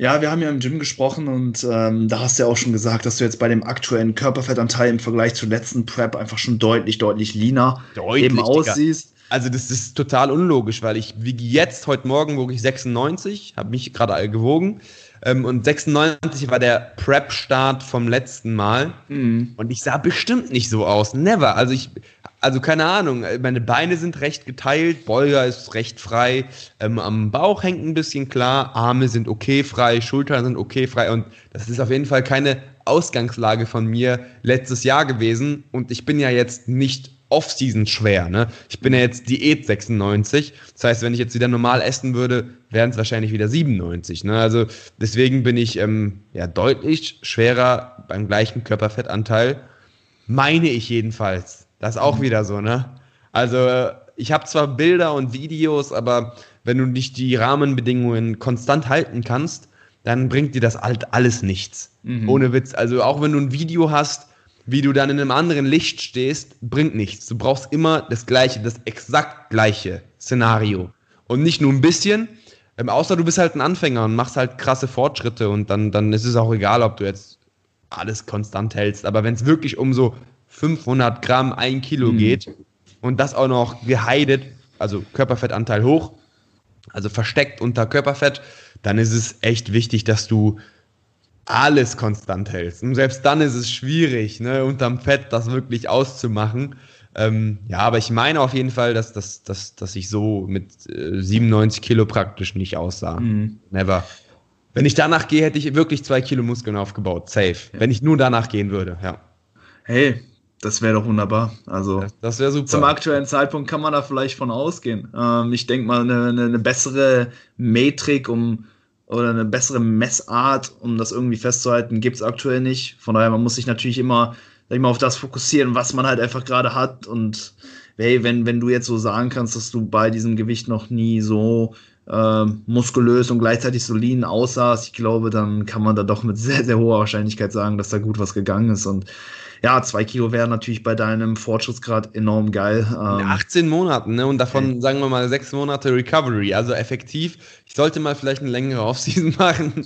Ja, wir haben ja im Gym gesprochen und ähm, da hast du ja auch schon gesagt, dass du jetzt bei dem aktuellen Körperfettanteil im Vergleich zur letzten Prep einfach schon deutlich, deutlich leaner deutlich, eben aussiehst. Also das ist total unlogisch, weil ich wiege jetzt, heute Morgen wog ich 96, habe mich gerade gewogen ähm, und 96 war der Prep-Start vom letzten Mal. Mhm. und ich sah bestimmt nicht so aus, never. Also ich also keine Ahnung, meine Beine sind recht geteilt, Beuger ist recht frei, ähm, am Bauch hängt ein bisschen klar, Arme sind okay frei, Schultern sind okay frei. Und das ist auf jeden Fall keine Ausgangslage von mir letztes Jahr gewesen. Und ich bin ja jetzt nicht Off-Season schwer, ne? Ich bin ja jetzt Diät 96, das heißt, wenn ich jetzt wieder normal essen würde, wären es wahrscheinlich wieder 97, ne? Also deswegen bin ich ähm, ja deutlich schwerer beim gleichen Körperfettanteil, meine ich jedenfalls. Das ist auch mhm. wieder so, ne? Also, ich habe zwar Bilder und Videos, aber wenn du nicht die Rahmenbedingungen konstant halten kannst, dann bringt dir das halt alles nichts. Mhm. Ohne Witz. Also, auch wenn du ein Video hast, wie du dann in einem anderen Licht stehst, bringt nichts. Du brauchst immer das gleiche, das exakt gleiche Szenario. Und nicht nur ein bisschen, ähm, außer du bist halt ein Anfänger und machst halt krasse Fortschritte und dann, dann ist es auch egal, ob du jetzt alles konstant hältst. Aber wenn es wirklich um so 500 Gramm, ein Kilo mhm. geht und das auch noch geheidet, also Körperfettanteil hoch, also versteckt unter Körperfett, dann ist es echt wichtig, dass du alles konstant hältst. Und selbst dann ist es schwierig, ne, unterm Fett das wirklich auszumachen. Ähm, ja, aber ich meine auf jeden Fall, dass, dass, dass, dass ich so mit äh, 97 Kilo praktisch nicht aussah. Mhm. Never. Wenn ich danach gehe, hätte ich wirklich zwei Kilo Muskeln aufgebaut. Safe. Ja. Wenn ich nur danach gehen würde, ja. Hey, das wäre doch wunderbar. Also das, das wäre super. Zum aktuellen Zeitpunkt kann man da vielleicht von ausgehen. Ähm, ich denke mal, eine, eine, bessere Metrik um oder eine bessere Messart, um das irgendwie festzuhalten, gibt es aktuell nicht. Von daher, man muss sich natürlich immer, sag ich mal, auf das fokussieren, was man halt einfach gerade hat. Und hey, wenn, wenn du jetzt so sagen kannst, dass du bei diesem Gewicht noch nie so äh, muskulös und gleichzeitig so lean aussahst, ich glaube, dann kann man da doch mit sehr, sehr hoher Wahrscheinlichkeit sagen, dass da gut was gegangen ist. Und ja, zwei Kilo wären natürlich bei deinem Fortschrittsgrad enorm geil. Ähm, In 18 Monaten, ne? Und davon, okay. sagen wir mal, sechs Monate Recovery. Also effektiv, ich sollte mal vielleicht eine längere Offseason machen.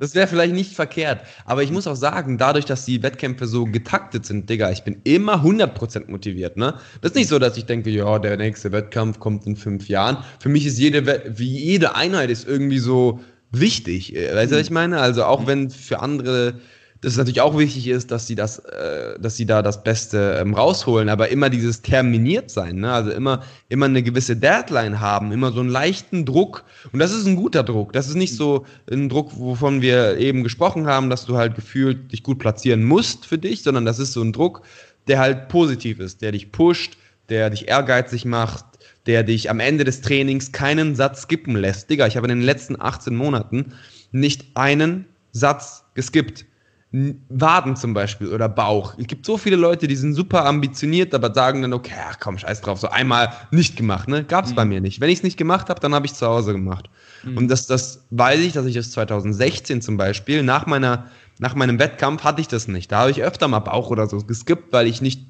das wäre vielleicht nicht verkehrt. Aber ich muss auch sagen, dadurch, dass die Wettkämpfe so getaktet sind, Digga, ich bin immer 100% motiviert, ne? Das ist nicht so, dass ich denke, ja, der nächste Wettkampf kommt in fünf Jahren. Für mich ist jede, wie jede Einheit ist irgendwie so wichtig. Weißt du, was ich meine? Also auch wenn für andere dass es natürlich auch wichtig ist, dass sie das, äh, dass sie da das Beste ähm, rausholen, aber immer dieses terminiert sein, ne? also immer, immer eine gewisse Deadline haben, immer so einen leichten Druck und das ist ein guter Druck. Das ist nicht so ein Druck, wovon wir eben gesprochen haben, dass du halt gefühlt dich gut platzieren musst für dich, sondern das ist so ein Druck, der halt positiv ist, der dich pusht, der dich ehrgeizig macht, der dich am Ende des Trainings keinen Satz skippen lässt. Digga, ich habe in den letzten 18 Monaten nicht einen Satz geskippt. Waden zum Beispiel oder Bauch. Es gibt so viele Leute, die sind super ambitioniert, aber sagen dann, okay, ach komm, scheiß drauf, so einmal nicht gemacht, ne? Gab es mhm. bei mir nicht. Wenn ich es nicht gemacht habe, dann habe ich zu Hause gemacht. Mhm. Und das, das weiß ich, dass ich das 2016 zum Beispiel, nach meiner, nach meinem Wettkampf hatte ich das nicht. Da habe ich öfter mal Bauch oder so geskippt, weil ich nicht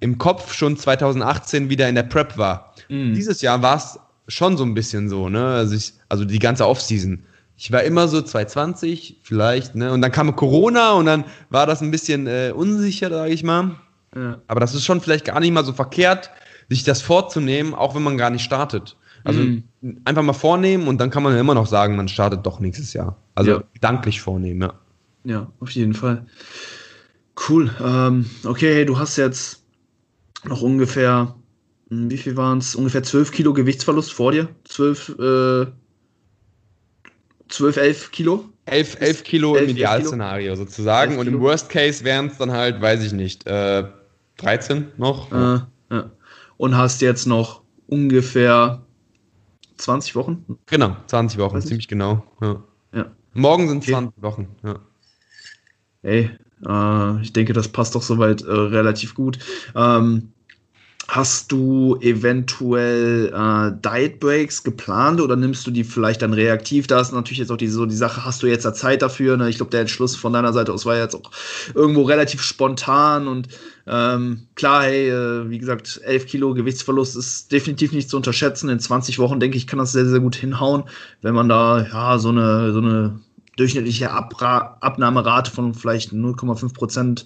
im Kopf schon 2018 wieder in der Prep war. Mhm. Dieses Jahr war es schon so ein bisschen so, ne? Also, ich, also die ganze Offseason ich war immer so 220 vielleicht, ne? Und dann kam Corona und dann war das ein bisschen äh, unsicher, sage ich mal. Ja. Aber das ist schon vielleicht gar nicht mal so verkehrt, sich das vorzunehmen, auch wenn man gar nicht startet. Also mhm. einfach mal vornehmen und dann kann man ja immer noch sagen, man startet doch nächstes Jahr. Also ja. gedanklich vornehmen, ja. Ja, auf jeden Fall. Cool. Ähm, okay, du hast jetzt noch ungefähr, hm, wie viel waren es? Ungefähr 12 Kilo Gewichtsverlust vor dir. 12, äh, 12, 11 Kilo? 11, 11 Kilo 11, im Idealszenario sozusagen. Und im Worst Case wären es dann halt, weiß ich nicht, äh, 13 noch. Äh, ja. Und hast jetzt noch ungefähr 20 Wochen? Genau, 20 Wochen, ziemlich genau. Ja. ja. Morgen sind okay. 20 Wochen, ja. Ey, äh, ich denke, das passt doch soweit äh, relativ gut. Ähm, Hast du eventuell äh, Diet Breaks geplant oder nimmst du die vielleicht dann reaktiv? Da ist natürlich jetzt auch die, so die Sache, hast du jetzt da Zeit dafür? Ne? Ich glaube, der Entschluss von deiner Seite aus war jetzt auch irgendwo relativ spontan und ähm, klar, hey, äh, wie gesagt, 11 Kilo Gewichtsverlust ist definitiv nicht zu unterschätzen. In 20 Wochen, denke ich, kann das sehr, sehr gut hinhauen, wenn man da ja so eine, so eine durchschnittliche Abra Abnahmerate von vielleicht 0,5 Prozent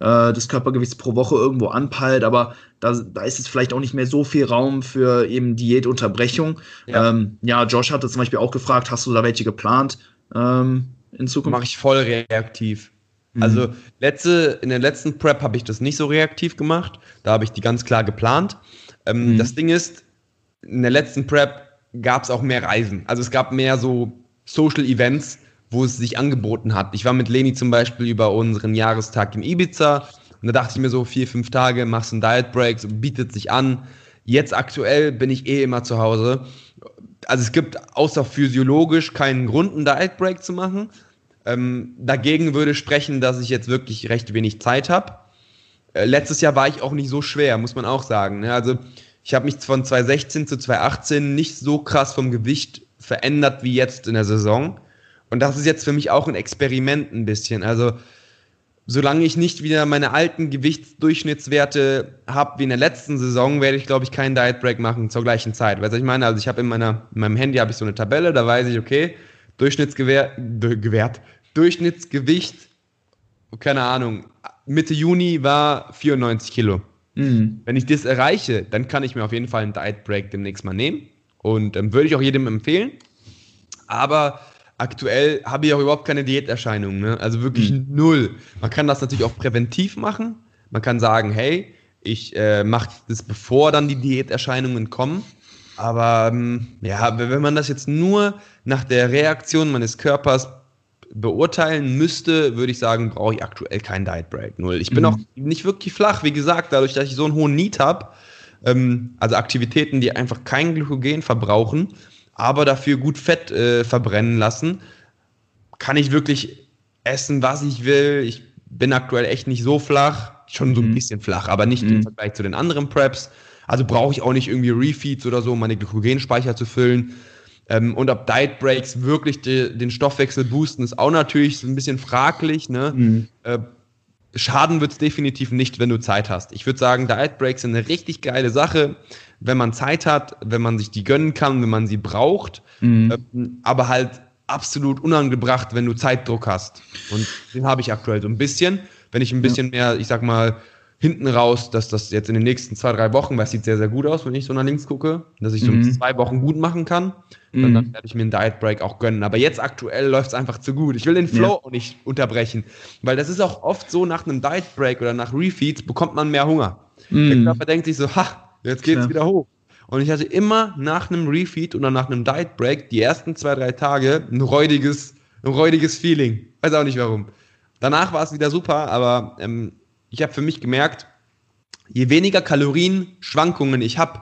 äh, des Körpergewichts pro Woche irgendwo anpeilt, aber da, da ist jetzt vielleicht auch nicht mehr so viel Raum für eben Diätunterbrechung. Ja, ähm, ja Josh hatte zum Beispiel auch gefragt, hast du da welche geplant ähm, in Zukunft? Mache ich voll reaktiv. Mhm. Also letzte, in der letzten Prep habe ich das nicht so reaktiv gemacht. Da habe ich die ganz klar geplant. Ähm, mhm. Das Ding ist, in der letzten Prep gab es auch mehr Reisen. Also es gab mehr so Social Events, wo es sich angeboten hat. Ich war mit Leni zum Beispiel über unseren Jahrestag in Ibiza und da dachte ich mir so, vier, fünf Tage, machst einen Diet Break, so bietet sich an. Jetzt aktuell bin ich eh immer zu Hause. Also es gibt außer physiologisch keinen Grund, einen Diet Break zu machen. Ähm, dagegen würde sprechen, dass ich jetzt wirklich recht wenig Zeit habe. Äh, letztes Jahr war ich auch nicht so schwer, muss man auch sagen. Ne? Also ich habe mich von 2016 zu 2018 nicht so krass vom Gewicht verändert wie jetzt in der Saison. Und das ist jetzt für mich auch ein Experiment ein bisschen. Also, solange ich nicht wieder meine alten Gewichtsdurchschnittswerte habe wie in der letzten Saison, werde ich, glaube ich, keinen Diet Break machen zur gleichen Zeit. Weißt du, ich meine? Also, ich habe in, in meinem Handy habe ich so eine Tabelle, da weiß ich, okay, Durchschnittsgewert, Durchschnittsgewicht, keine Ahnung, Mitte Juni war 94 Kilo. Mhm. Wenn ich das erreiche, dann kann ich mir auf jeden Fall einen Diet Break demnächst mal nehmen. Und ähm, würde ich auch jedem empfehlen. Aber aktuell habe ich auch überhaupt keine Diäterscheinungen. Ne? Also wirklich mhm. null. Man kann das natürlich auch präventiv machen. Man kann sagen, hey, ich äh, mache das bevor dann die Diäterscheinungen kommen. Aber ähm, ja, wenn man das jetzt nur nach der Reaktion meines Körpers beurteilen müsste, würde ich sagen, brauche ich aktuell keinen Diet Break. Null. Ich bin mhm. auch nicht wirklich flach, wie gesagt, dadurch, dass ich so einen hohen Need habe. Ähm, also Aktivitäten, die einfach kein Glykogen verbrauchen, aber dafür gut Fett äh, verbrennen lassen, kann ich wirklich essen, was ich will. Ich bin aktuell echt nicht so flach, schon so ein mhm. bisschen flach, aber nicht mhm. im Vergleich zu den anderen Preps. Also brauche ich auch nicht irgendwie Refeeds oder so, um meine Glykogenspeicher zu füllen. Ähm, und ob Diet Breaks wirklich de, den Stoffwechsel boosten, ist auch natürlich ein bisschen fraglich. Ne? Mhm. Äh, schaden wird es definitiv nicht, wenn du Zeit hast. Ich würde sagen, Diet Breaks sind eine richtig geile Sache, wenn man Zeit hat, wenn man sich die gönnen kann, wenn man sie braucht. Mhm. Ähm, aber halt absolut unangebracht, wenn du Zeitdruck hast. Und den habe ich aktuell so ein bisschen. Wenn ich ein bisschen ja. mehr, ich sag mal, hinten raus, dass das jetzt in den nächsten zwei, drei Wochen, weil es sieht sehr, sehr gut aus, wenn ich so nach links gucke, dass ich so mhm. zwei Wochen gut machen kann, mhm. dann werde ich mir einen Diet Break auch gönnen. Aber jetzt aktuell läuft es einfach zu gut. Ich will den Flow ja. auch nicht unterbrechen, weil das ist auch oft so, nach einem Diet Break oder nach Refeeds bekommt man mehr Hunger. Mhm. Der Körper denkt sich so, ha, jetzt geht's ja. wieder hoch. Und ich hatte immer nach einem Refeed oder nach einem Diet Break die ersten zwei, drei Tage ein räudiges, ein räudiges Feeling. Weiß auch nicht warum. Danach war es wieder super, aber ähm, ich habe für mich gemerkt, je weniger Kalorienschwankungen ich habe,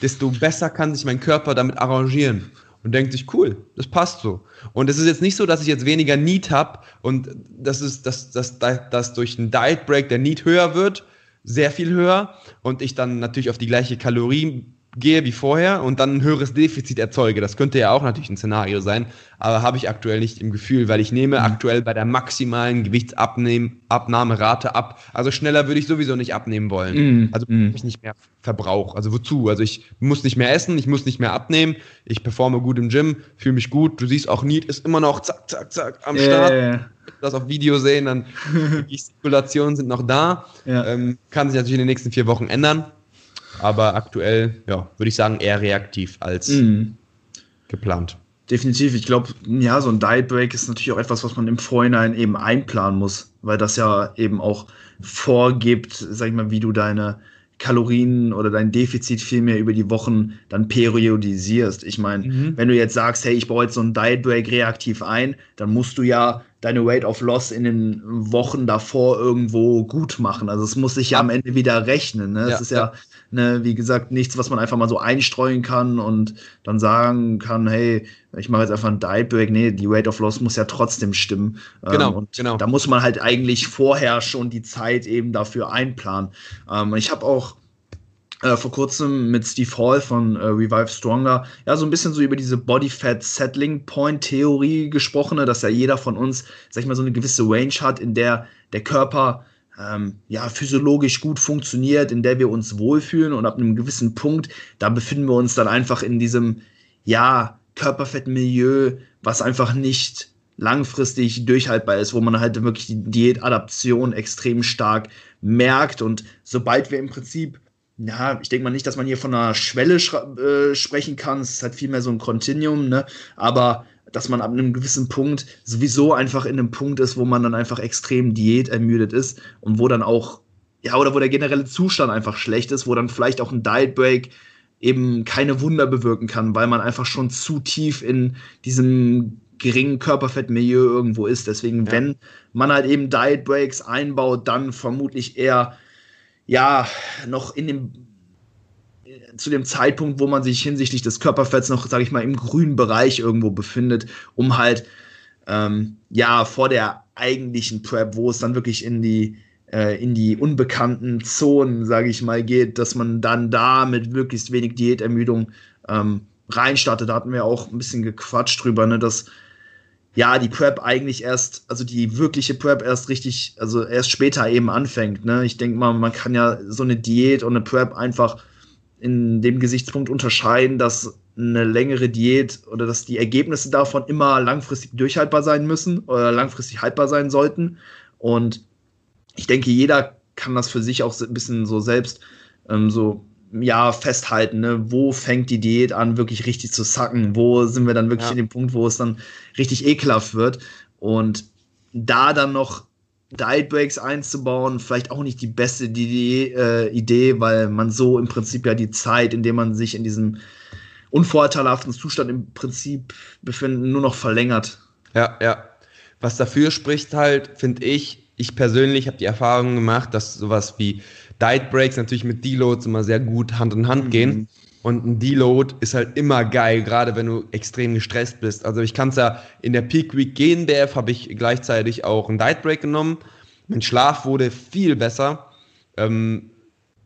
desto besser kann sich mein Körper damit arrangieren und denkt sich, cool, das passt so. Und es ist jetzt nicht so, dass ich jetzt weniger Need habe und das ist, dass, dass, dass durch einen Diet Break der Need höher wird, sehr viel höher und ich dann natürlich auf die gleiche Kalorien gehe wie vorher und dann ein höheres Defizit erzeuge. Das könnte ja auch natürlich ein Szenario sein, aber habe ich aktuell nicht im Gefühl, weil ich nehme mhm. aktuell bei der maximalen Gewichtsabnahmerate ab. Also schneller würde ich sowieso nicht abnehmen wollen. Mhm. Also mhm. ich nicht mehr Verbrauch. Also wozu? Also ich muss nicht mehr essen, ich muss nicht mehr abnehmen, ich performe gut im Gym, fühle mich gut. Du siehst auch, Need ist immer noch zack, zack, zack am Start. Yeah. Das auf Video sehen, dann die Gestikulationen sind noch da. Ja. Ähm, kann sich natürlich in den nächsten vier Wochen ändern. Aber aktuell, ja, würde ich sagen, eher reaktiv als mhm. geplant. Definitiv. Ich glaube, ja, so ein Diet Break ist natürlich auch etwas, was man im Vorhinein eben einplanen muss, weil das ja eben auch vorgibt, sag ich mal, wie du deine Kalorien oder dein Defizit vielmehr über die Wochen dann periodisierst. Ich meine, mhm. wenn du jetzt sagst, hey, ich baue jetzt so einen Diet Break reaktiv ein, dann musst du ja deine Weight of Loss in den Wochen davor irgendwo gut machen. Also es muss sich ja am Ende wieder rechnen. Ne? Ja, ist ja, ja, ne, wie gesagt, nichts, was man einfach mal so einstreuen kann und dann sagen kann, hey, ich mache jetzt einfach einen Diet Break. Nee, die Weight of Loss muss ja trotzdem stimmen. Genau, ähm, und genau. Da muss man halt eigentlich vorher schon die Zeit eben dafür einplanen. Ähm, ich habe auch äh, vor kurzem mit Steve Hall von äh, Revive Stronger, ja, so ein bisschen so über diese Body Fat Settling Point Theorie gesprochen, dass ja jeder von uns, sag ich mal, so eine gewisse Range hat, in der der Körper ähm, ja, physiologisch gut funktioniert, in der wir uns wohlfühlen und ab einem gewissen Punkt, da befinden wir uns dann einfach in diesem, ja, Körperfettmilieu, was einfach nicht langfristig durchhaltbar ist, wo man halt wirklich die Diätadaption extrem stark merkt und sobald wir im Prinzip ja, ich denke mal nicht, dass man hier von einer Schwelle äh, sprechen kann. Es ist halt vielmehr so ein Kontinuum, ne? Aber dass man ab einem gewissen Punkt sowieso einfach in einem Punkt ist, wo man dann einfach extrem diätermüdet ist und wo dann auch, ja, oder wo der generelle Zustand einfach schlecht ist, wo dann vielleicht auch ein Diet Break eben keine Wunder bewirken kann, weil man einfach schon zu tief in diesem geringen Körperfettmilieu irgendwo ist. Deswegen, ja. wenn man halt eben Diet Breaks einbaut, dann vermutlich eher ja noch in dem zu dem Zeitpunkt, wo man sich hinsichtlich des Körperfetts noch, sage ich mal, im grünen Bereich irgendwo befindet, um halt ähm, ja vor der eigentlichen Prep, wo es dann wirklich in die äh, in die unbekannten Zonen, sage ich mal, geht, dass man dann da mit möglichst wenig Diätermüdung ähm, reinstartet. Da hatten wir auch ein bisschen gequatscht drüber, ne, dass ja, die Prep eigentlich erst, also die wirkliche Prep erst richtig, also erst später eben anfängt. Ne? Ich denke mal, man kann ja so eine Diät und eine Prep einfach in dem Gesichtspunkt unterscheiden, dass eine längere Diät oder dass die Ergebnisse davon immer langfristig durchhaltbar sein müssen oder langfristig haltbar sein sollten. Und ich denke, jeder kann das für sich auch ein bisschen so selbst ähm, so ja festhalten, ne? wo fängt die Diät an, wirklich richtig zu sacken, wo sind wir dann wirklich ja. in dem Punkt, wo es dann richtig ekelhaft wird und da dann noch Diet Breaks einzubauen, vielleicht auch nicht die beste die, äh, Idee, weil man so im Prinzip ja die Zeit, in der man sich in diesem unvorteilhaften Zustand im Prinzip befindet, nur noch verlängert. Ja, ja. Was dafür spricht halt, finde ich, ich persönlich habe die Erfahrung gemacht, dass sowas wie Diet Breaks natürlich mit Deloads immer sehr gut Hand in Hand mhm. gehen. Und ein Deload ist halt immer geil, gerade wenn du extrem gestresst bist. Also ich kann es ja in der Peak Week gehen, der habe ich gleichzeitig auch einen Diet Break genommen. Mein Schlaf wurde viel besser. Ähm,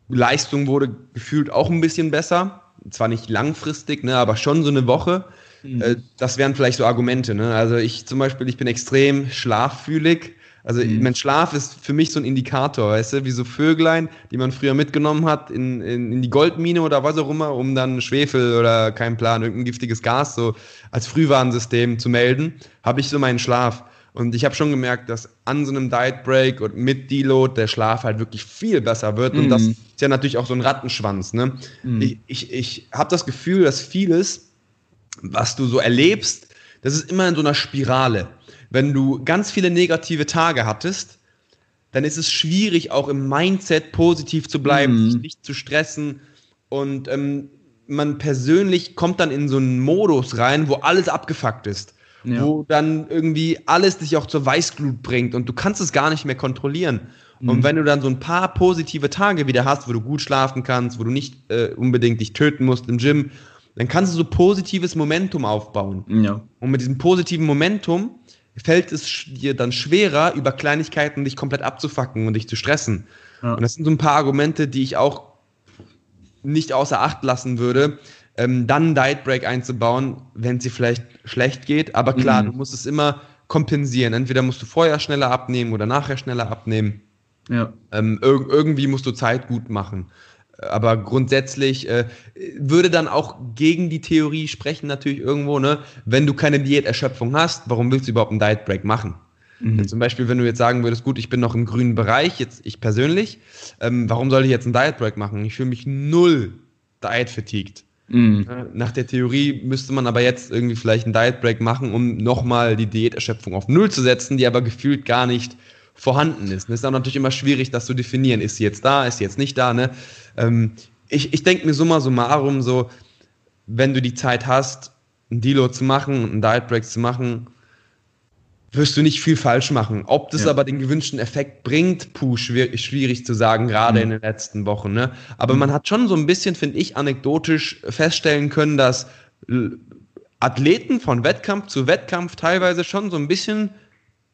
Leistung wurde gefühlt auch ein bisschen besser. Zwar nicht langfristig, ne, aber schon so eine Woche. Mhm. Äh, das wären vielleicht so Argumente. Ne? Also ich zum Beispiel, ich bin extrem schlaffühlig. Also mhm. mein Schlaf ist für mich so ein Indikator, weißt du, wie so Vöglein, die man früher mitgenommen hat in, in, in die Goldmine oder was auch immer, um dann Schwefel oder kein Plan, irgendein giftiges Gas so als Frühwarnsystem zu melden, habe ich so meinen Schlaf. Und ich habe schon gemerkt, dass an so einem Diet Break und mit Deload der Schlaf halt wirklich viel besser wird. Und das mhm. ist ja natürlich auch so ein Rattenschwanz. Ne? Mm. Ich, ich, ich habe das Gefühl, dass vieles, was du so erlebst, das ist immer in so einer Spirale wenn du ganz viele negative Tage hattest, dann ist es schwierig, auch im Mindset positiv zu bleiben, mhm. nicht zu stressen. Und ähm, man persönlich kommt dann in so einen Modus rein, wo alles abgefuckt ist. Ja. Wo dann irgendwie alles dich auch zur Weißglut bringt und du kannst es gar nicht mehr kontrollieren. Mhm. Und wenn du dann so ein paar positive Tage wieder hast, wo du gut schlafen kannst, wo du nicht äh, unbedingt dich töten musst im Gym, dann kannst du so positives Momentum aufbauen. Ja. Und mit diesem positiven Momentum fällt es dir dann schwerer, über Kleinigkeiten dich komplett abzufacken und dich zu stressen. Ja. Und das sind so ein paar Argumente, die ich auch nicht außer Acht lassen würde, ähm, dann einen Diet Break einzubauen, wenn es dir vielleicht schlecht geht. Aber klar, mhm. du musst es immer kompensieren. Entweder musst du vorher schneller abnehmen oder nachher schneller abnehmen. Ja. Ähm, ir irgendwie musst du Zeit gut machen aber grundsätzlich äh, würde dann auch gegen die Theorie sprechen, natürlich irgendwo, ne? Wenn du keine Diäterschöpfung hast, warum willst du überhaupt einen Diet Break machen? Mhm. Zum Beispiel, wenn du jetzt sagen würdest, gut, ich bin noch im grünen Bereich, jetzt ich persönlich, ähm, warum soll ich jetzt einen Diet Break machen? Ich fühle mich null Diet fatigued. Mhm. Nach der Theorie müsste man aber jetzt irgendwie vielleicht einen Diet Break machen, um nochmal die Diäterschöpfung auf Null zu setzen, die aber gefühlt gar nicht vorhanden ist. Das ist dann natürlich immer schwierig, das zu definieren. Ist sie jetzt da, ist sie jetzt nicht da? Ne? Ähm, ich ich denke mir summa summarum so, wenn du die Zeit hast, ein Deload zu machen, einen Diet Break zu machen, wirst du nicht viel falsch machen. Ob das ja. aber den gewünschten Effekt bringt, puh, schwierig, schwierig zu sagen, gerade mhm. in den letzten Wochen. Ne? Aber mhm. man hat schon so ein bisschen, finde ich, anekdotisch feststellen können, dass Athleten von Wettkampf zu Wettkampf teilweise schon so ein bisschen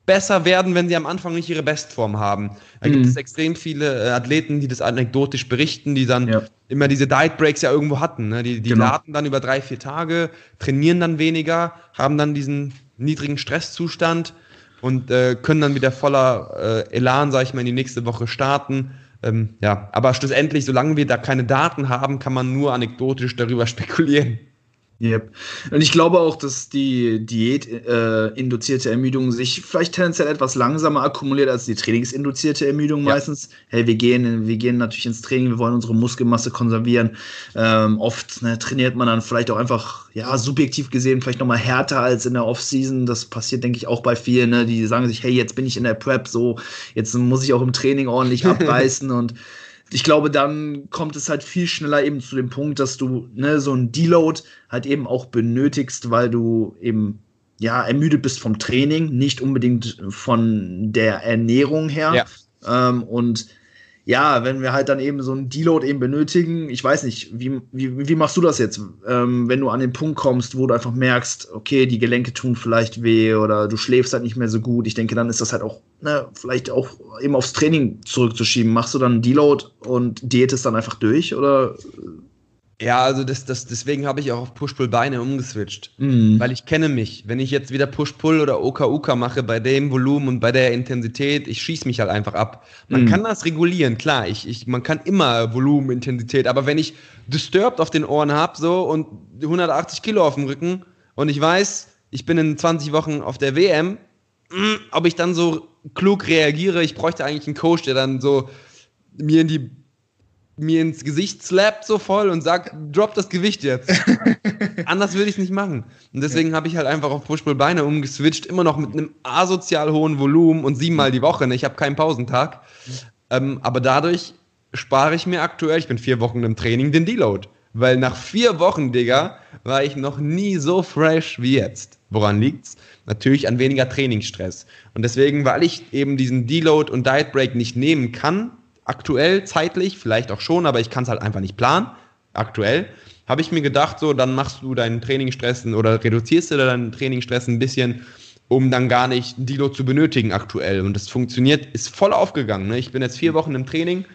besser werden, wenn sie am Anfang nicht ihre Bestform haben. Da mhm. gibt es extrem viele äh, Athleten, die das anekdotisch berichten, die dann ja. immer diese Diet Breaks ja irgendwo hatten. Ne? Die, die genau. laden dann über drei, vier Tage, trainieren dann weniger, haben dann diesen niedrigen Stresszustand und äh, können dann wieder voller äh, Elan, sag ich mal, in die nächste Woche starten. Ähm, ja, aber schlussendlich, solange wir da keine Daten haben, kann man nur anekdotisch darüber spekulieren. Yep. Und ich glaube auch, dass die Diät-induzierte äh, Ermüdung sich vielleicht tendenziell etwas langsamer akkumuliert als die trainingsinduzierte Ermüdung ja. meistens. Hey, wir gehen, wir gehen natürlich ins Training, wir wollen unsere Muskelmasse konservieren. Ähm, oft ne, trainiert man dann vielleicht auch einfach, ja, subjektiv gesehen, vielleicht nochmal härter als in der Offseason. Das passiert, denke ich, auch bei vielen, ne, die sagen sich, hey, jetzt bin ich in der Prep, so, jetzt muss ich auch im Training ordentlich abreißen und ich glaube, dann kommt es halt viel schneller eben zu dem Punkt, dass du ne, so ein Deload halt eben auch benötigst, weil du eben ja ermüdet bist vom Training, nicht unbedingt von der Ernährung her. Ja. Ähm, und ja, wenn wir halt dann eben so einen Deload eben benötigen, ich weiß nicht, wie, wie, wie machst du das jetzt, ähm, wenn du an den Punkt kommst, wo du einfach merkst, okay, die Gelenke tun vielleicht weh oder du schläfst halt nicht mehr so gut. Ich denke, dann ist das halt auch, ne, vielleicht auch eben aufs Training zurückzuschieben. Machst du dann einen Deload und diätest dann einfach durch oder ja, also das, das, deswegen habe ich auch auf Push-Pull-Beine umgeswitcht. Mhm. Weil ich kenne mich. Wenn ich jetzt wieder Push-Pull oder Oka-Uka mache bei dem Volumen und bei der Intensität, ich schieße mich halt einfach ab. Man mhm. kann das regulieren, klar. Ich, ich, man kann immer Volumen, Intensität. Aber wenn ich Disturbed auf den Ohren habe so und 180 Kilo auf dem Rücken und ich weiß, ich bin in 20 Wochen auf der WM, mm, ob ich dann so klug reagiere, ich bräuchte eigentlich einen Coach, der dann so mir in die mir ins Gesicht slappt so voll und sagt, drop das Gewicht jetzt. Anders würde ich es nicht machen. Und deswegen ja. habe ich halt einfach auf Push-Pull-Beine umgeswitcht, immer noch mit einem asozial hohen Volumen und siebenmal die Woche. Ne? Ich habe keinen Pausentag. Ähm, aber dadurch spare ich mir aktuell, ich bin vier Wochen im Training, den Deload. Weil nach vier Wochen, Digga, war ich noch nie so fresh wie jetzt. Woran liegt's? Natürlich an weniger Trainingsstress. Und deswegen, weil ich eben diesen Deload und Diet Break nicht nehmen kann, aktuell zeitlich, vielleicht auch schon, aber ich kann es halt einfach nicht planen, aktuell, habe ich mir gedacht, so, dann machst du deinen Trainingsstress oder reduzierst du deinen Trainingsstress ein bisschen, um dann gar nicht Dilo zu benötigen aktuell. Und das funktioniert, ist voll aufgegangen. Ne? Ich bin jetzt vier Wochen im Training,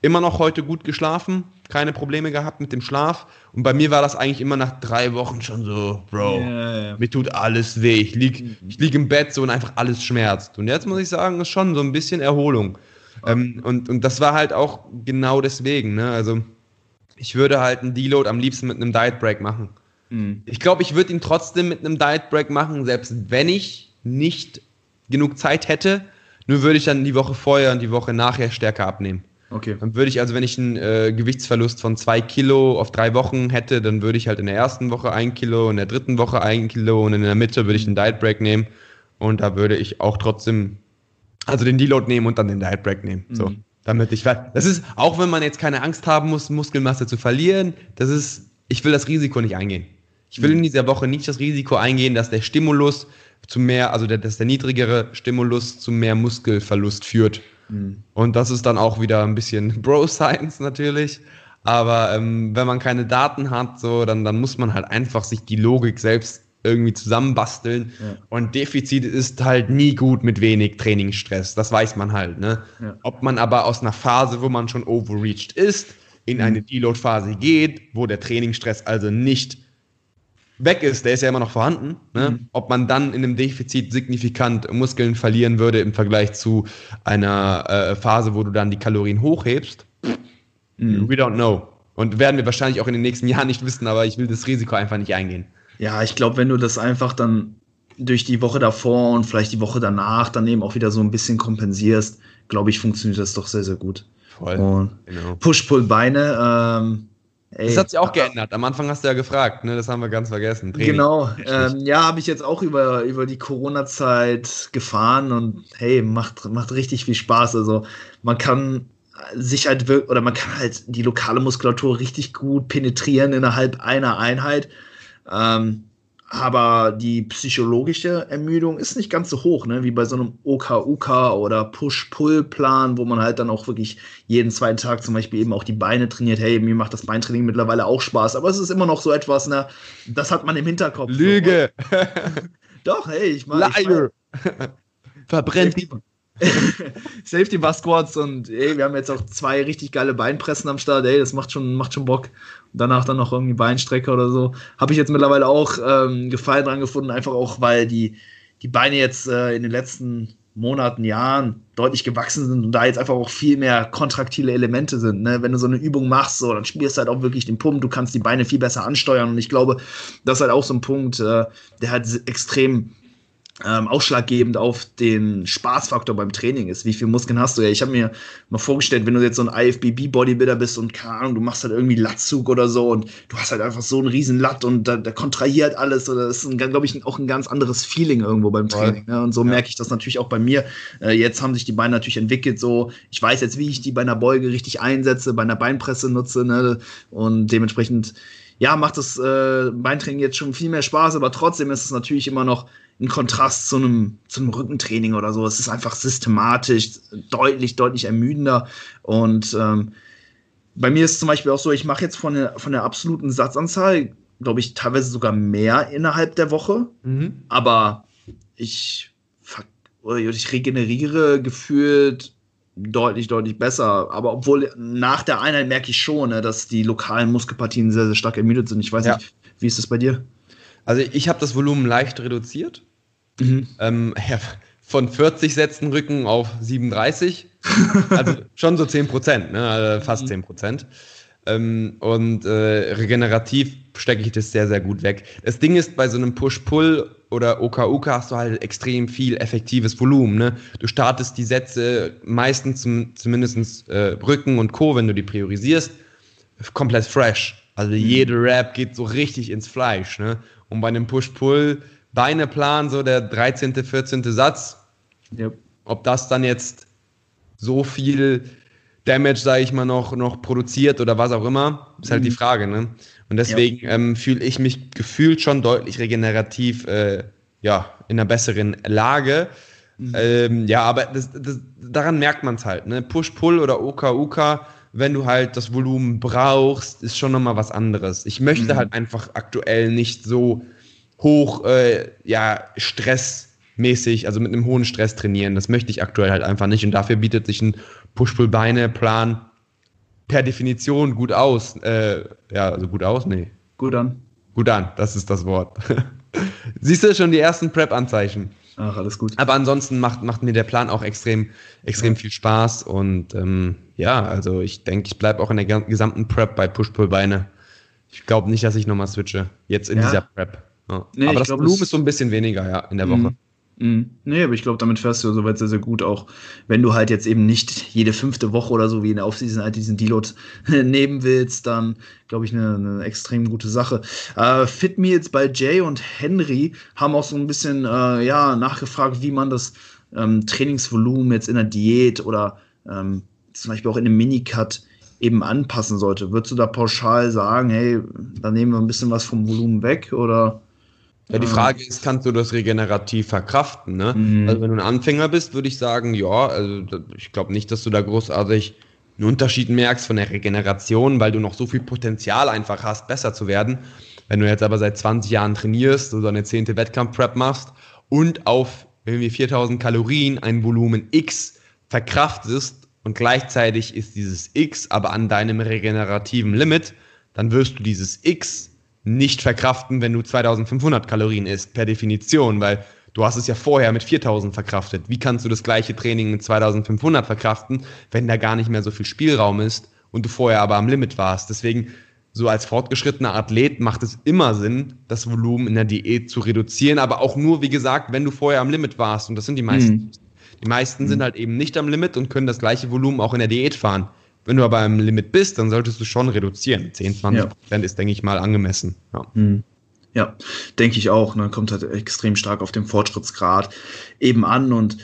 immer noch heute gut geschlafen, keine Probleme gehabt mit dem Schlaf. Und bei mir war das eigentlich immer nach drei Wochen schon so, Bro, yeah, mir tut alles weh. Ich liege ich lieg im Bett so und einfach alles schmerzt. Und jetzt muss ich sagen, ist schon so ein bisschen Erholung. Ähm, und, und das war halt auch genau deswegen. Ne? Also ich würde halt einen Deload am liebsten mit einem Diet Break machen. Mhm. Ich glaube, ich würde ihn trotzdem mit einem Diet Break machen, selbst wenn ich nicht genug Zeit hätte. Nur würde ich dann die Woche vorher und die Woche nachher stärker abnehmen. Okay. Dann würde ich also, wenn ich einen äh, Gewichtsverlust von zwei Kilo auf drei Wochen hätte, dann würde ich halt in der ersten Woche ein Kilo, in der dritten Woche ein Kilo und in der Mitte würde ich einen Diet Break nehmen. Und da würde ich auch trotzdem also den Deload nehmen und dann den Diet Break nehmen. Mhm. So, damit ich Das ist, auch wenn man jetzt keine Angst haben muss, Muskelmasse zu verlieren, das ist, ich will das Risiko nicht eingehen. Ich will mhm. in dieser Woche nicht das Risiko eingehen, dass der Stimulus zu mehr, also der, dass der niedrigere Stimulus zu mehr Muskelverlust führt. Mhm. Und das ist dann auch wieder ein bisschen Bro-Science natürlich. Aber ähm, wenn man keine Daten hat, so, dann, dann muss man halt einfach sich die Logik selbst irgendwie zusammenbasteln. Ja. Und Defizit ist halt nie gut mit wenig Trainingsstress. Das weiß man halt. Ne? Ja. Ob man aber aus einer Phase, wo man schon overreached ist, in eine mhm. Deload-Phase geht, wo der Trainingsstress also nicht weg ist, der ist ja immer noch vorhanden. Ne? Mhm. Ob man dann in einem Defizit signifikant Muskeln verlieren würde im Vergleich zu einer äh, Phase, wo du dann die Kalorien hochhebst, mhm. we don't know. Und werden wir wahrscheinlich auch in den nächsten Jahren nicht wissen, aber ich will das Risiko einfach nicht eingehen. Ja, ich glaube, wenn du das einfach dann durch die Woche davor und vielleicht die Woche danach dann eben auch wieder so ein bisschen kompensierst, glaube ich, funktioniert das doch sehr, sehr gut. Voll. Und genau. Push-Pull-Beine. Ähm, das hat sich auch geändert. Am Anfang hast du ja gefragt, ne? das haben wir ganz vergessen. Training. Genau. Ähm, ja, habe ich jetzt auch über, über die Corona-Zeit gefahren und hey, macht, macht richtig viel Spaß. Also man kann sich halt oder man kann halt die lokale Muskulatur richtig gut penetrieren innerhalb einer Einheit. Ähm, aber die psychologische Ermüdung ist nicht ganz so hoch, ne? wie bei so einem OKUK oder Push-Pull-Plan, wo man halt dann auch wirklich jeden zweiten Tag zum Beispiel eben auch die Beine trainiert. Hey, mir macht das Beintraining mittlerweile auch Spaß, aber es ist immer noch so etwas, ne? Das hat man im Hinterkopf. Lüge! So. Doch, hey, ich meine. Verbrennt die. Safety Bar Squats und ey, wir haben jetzt auch zwei richtig geile Beinpressen am Start. Ey, das macht schon, macht schon Bock. Und danach dann noch irgendwie Beinstrecker oder so. Habe ich jetzt mittlerweile auch ähm, Gefallen dran gefunden, einfach auch, weil die, die Beine jetzt äh, in den letzten Monaten, Jahren deutlich gewachsen sind und da jetzt einfach auch viel mehr kontraktile Elemente sind. Ne? Wenn du so eine Übung machst, so, dann spielst du halt auch wirklich den Pump, du kannst die Beine viel besser ansteuern und ich glaube, das ist halt auch so ein Punkt, äh, der halt extrem ähm, ausschlaggebend auf den Spaßfaktor beim Training ist. Wie viel Muskeln hast du? Ja, ich habe mir mal vorgestellt, wenn du jetzt so ein IFBB-Bodybuilder bist und keine Ahnung, du machst halt irgendwie Latzug oder so und du hast halt einfach so einen riesen Latt und da, da kontrahiert alles. Oder das ist, glaube ich, auch ein ganz anderes Feeling irgendwo beim Training. Ne? Und so ja. merke ich das natürlich auch bei mir. Äh, jetzt haben sich die Beine natürlich entwickelt. So, ich weiß jetzt, wie ich die bei einer Beuge richtig einsetze, bei einer Beinpresse nutze. Ne? Und dementsprechend, ja, macht das äh, Beintraining jetzt schon viel mehr Spaß, aber trotzdem ist es natürlich immer noch ein Kontrast zu einem, zu einem Rückentraining oder so. Es ist einfach systematisch, deutlich, deutlich ermüdender. Und ähm, bei mir ist zum Beispiel auch so, ich mache jetzt von der, von der absoluten Satzanzahl, glaube ich, teilweise sogar mehr innerhalb der Woche. Mhm. Aber ich, ich regeneriere gefühlt deutlich, deutlich besser. Aber obwohl nach der Einheit merke ich schon, ne, dass die lokalen Muskelpartien sehr, sehr stark ermüdet sind. Ich weiß ja. nicht, wie ist das bei dir? Also ich habe das Volumen leicht reduziert. Mhm. Ähm, ja, von 40 Sätzen Rücken auf 37. also schon so 10 Prozent, ne? also fast mhm. 10 Prozent. Ähm, und äh, regenerativ stecke ich das sehr, sehr gut weg. Das Ding ist, bei so einem Push-Pull oder OKUK hast du halt extrem viel effektives Volumen. Ne? Du startest die Sätze meistens zum, zumindest äh, Rücken und Co., wenn du die priorisierst, komplett fresh. Also mhm. jede Rap geht so richtig ins Fleisch. Ne? Und bei einem Push-Pull Beineplan, so der 13., 14. Satz. Yep. Ob das dann jetzt so viel Damage, sage ich mal, noch, noch produziert oder was auch immer, ist halt mhm. die Frage. Ne? Und deswegen ja. ähm, fühle ich mich gefühlt schon deutlich regenerativ äh, ja, in einer besseren Lage. Mhm. Ähm, ja, aber das, das, daran merkt man es halt. Ne? Push-Pull oder OK-UK, wenn du halt das Volumen brauchst, ist schon nochmal was anderes. Ich möchte mhm. halt einfach aktuell nicht so hoch, äh, ja, stressmäßig, also mit einem hohen Stress trainieren. Das möchte ich aktuell halt einfach nicht. Und dafür bietet sich ein Push-Pull-Beine-Plan per Definition gut aus. Äh, ja, also gut aus? Nee. Gut an. Gut an, das ist das Wort. Siehst du schon die ersten Prep-Anzeichen? Ach, alles gut. Aber ansonsten macht, macht mir der Plan auch extrem, extrem ja. viel Spaß. Und ähm, ja, also ich denke, ich bleibe auch in der gesamten Prep bei Push-Pull-Beine. Ich glaube nicht, dass ich nochmal switche. Jetzt in ja. dieser Prep. Ja. Nee, aber das glaub, Volumen ist so ein bisschen weniger, ja, in der Woche. Mm, nee, aber ich glaube, damit fährst du soweit sehr, sehr gut. Auch wenn du halt jetzt eben nicht jede fünfte Woche oder so wie in der Offseason halt diesen Deload nehmen willst, dann glaube ich eine, eine, extrem gute Sache. Äh, Fit Meals bei Jay und Henry haben auch so ein bisschen äh, ja, nachgefragt, wie man das ähm, Trainingsvolumen jetzt in der Diät oder ähm, zum Beispiel auch in einem Minicut eben anpassen sollte. Würdest du da pauschal sagen, hey, da nehmen wir ein bisschen was vom Volumen weg oder? Ja, die Frage ist, kannst du das regenerativ verkraften? Ne? Mhm. Also wenn du ein Anfänger bist, würde ich sagen, ja, also ich glaube nicht, dass du da großartig einen Unterschied merkst von der Regeneration, weil du noch so viel Potenzial einfach hast, besser zu werden. Wenn du jetzt aber seit 20 Jahren trainierst, so eine zehnte Wettkampf-Prep machst und auf irgendwie 4000 Kalorien ein Volumen X verkraftest und gleichzeitig ist dieses X aber an deinem regenerativen Limit, dann wirst du dieses X nicht verkraften, wenn du 2500 Kalorien isst, per Definition, weil du hast es ja vorher mit 4000 verkraftet. Wie kannst du das gleiche Training mit 2500 verkraften, wenn da gar nicht mehr so viel Spielraum ist und du vorher aber am Limit warst? Deswegen, so als fortgeschrittener Athlet macht es immer Sinn, das Volumen in der Diät zu reduzieren, aber auch nur, wie gesagt, wenn du vorher am Limit warst. Und das sind die meisten. Mhm. Die meisten mhm. sind halt eben nicht am Limit und können das gleiche Volumen auch in der Diät fahren. Wenn du aber im Limit bist, dann solltest du schon reduzieren. 10, 20 ja. Prozent ist, denke ich mal, angemessen. Ja. Mhm. Ja, denke ich auch. Ne? Kommt halt extrem stark auf den Fortschrittsgrad eben an. Und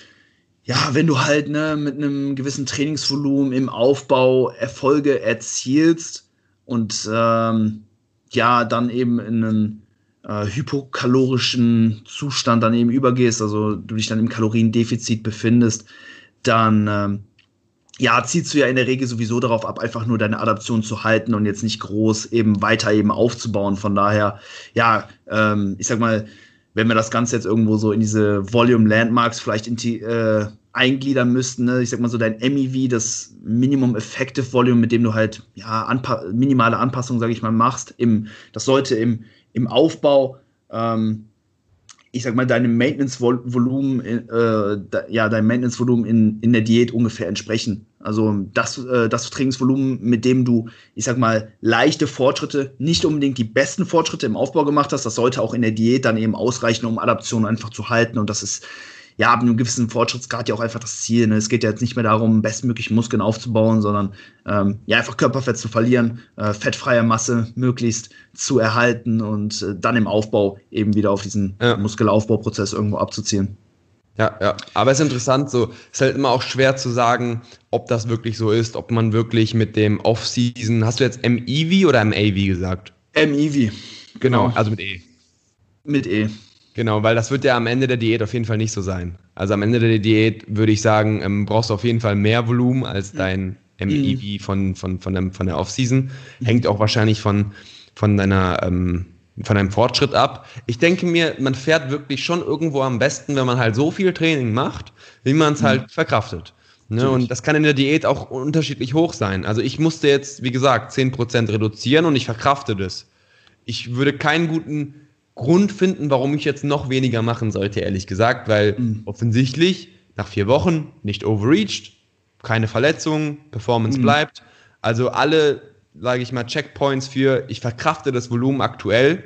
ja, wenn du halt ne, mit einem gewissen Trainingsvolumen im Aufbau Erfolge erzielst und ähm, ja, dann eben in einen äh, hypokalorischen Zustand dann eben übergehst, also du dich dann im Kaloriendefizit befindest, dann ähm, ja, zielst du ja in der Regel sowieso darauf ab, einfach nur deine Adaption zu halten und jetzt nicht groß eben weiter eben aufzubauen. Von daher, ja, ähm, ich sag mal, wenn wir das Ganze jetzt irgendwo so in diese Volume Landmarks vielleicht äh, eingliedern müssten, ne? ich sag mal so dein MEV, das Minimum Effective Volume, mit dem du halt ja anpa minimale Anpassungen, sage ich mal, machst, im, das sollte im, im Aufbau ähm, ich sag mal, deinem Maintenance-Volumen, äh, ja, deinem Maintenance-Volumen in, in der Diät ungefähr entsprechen. Also das, äh, das Trainingsvolumen, mit dem du, ich sag mal, leichte Fortschritte, nicht unbedingt die besten Fortschritte im Aufbau gemacht hast, das sollte auch in der Diät dann eben ausreichen, um Adaption einfach zu halten. Und das ist ja, ab einem gewissen Fortschrittsgrad ja auch einfach das Ziel. Ne? Es geht ja jetzt nicht mehr darum, bestmöglich Muskeln aufzubauen, sondern ähm, ja, einfach Körperfett zu verlieren, äh, fettfreie Masse möglichst zu erhalten und äh, dann im Aufbau eben wieder auf diesen ja. Muskelaufbauprozess irgendwo abzuziehen. Ja, ja. Aber es ist interessant, so ist halt immer auch schwer zu sagen, ob das wirklich so ist, ob man wirklich mit dem Off-Season, hast du jetzt MEV oder MAV gesagt? MEV. Genau, genau, also mit E. Mit E. Genau, weil das wird ja am Ende der Diät auf jeden Fall nicht so sein. Also am Ende der Diät würde ich sagen, ähm, brauchst du auf jeden Fall mehr Volumen als dein MEV mhm. von, von, von, dem, von der Offseason. Hängt auch wahrscheinlich von, von deiner ähm, von deinem Fortschritt ab. Ich denke mir, man fährt wirklich schon irgendwo am besten, wenn man halt so viel Training macht, wie man es mhm. halt verkraftet. Ne? Und das kann in der Diät auch unterschiedlich hoch sein. Also ich musste jetzt, wie gesagt, 10% reduzieren und ich verkrafte das. Ich würde keinen guten Grund finden, warum ich jetzt noch weniger machen sollte, ehrlich gesagt, weil mhm. offensichtlich nach vier Wochen nicht overreached, keine Verletzungen, Performance mhm. bleibt. Also alle, sage ich mal, Checkpoints für ich verkrafte das Volumen aktuell,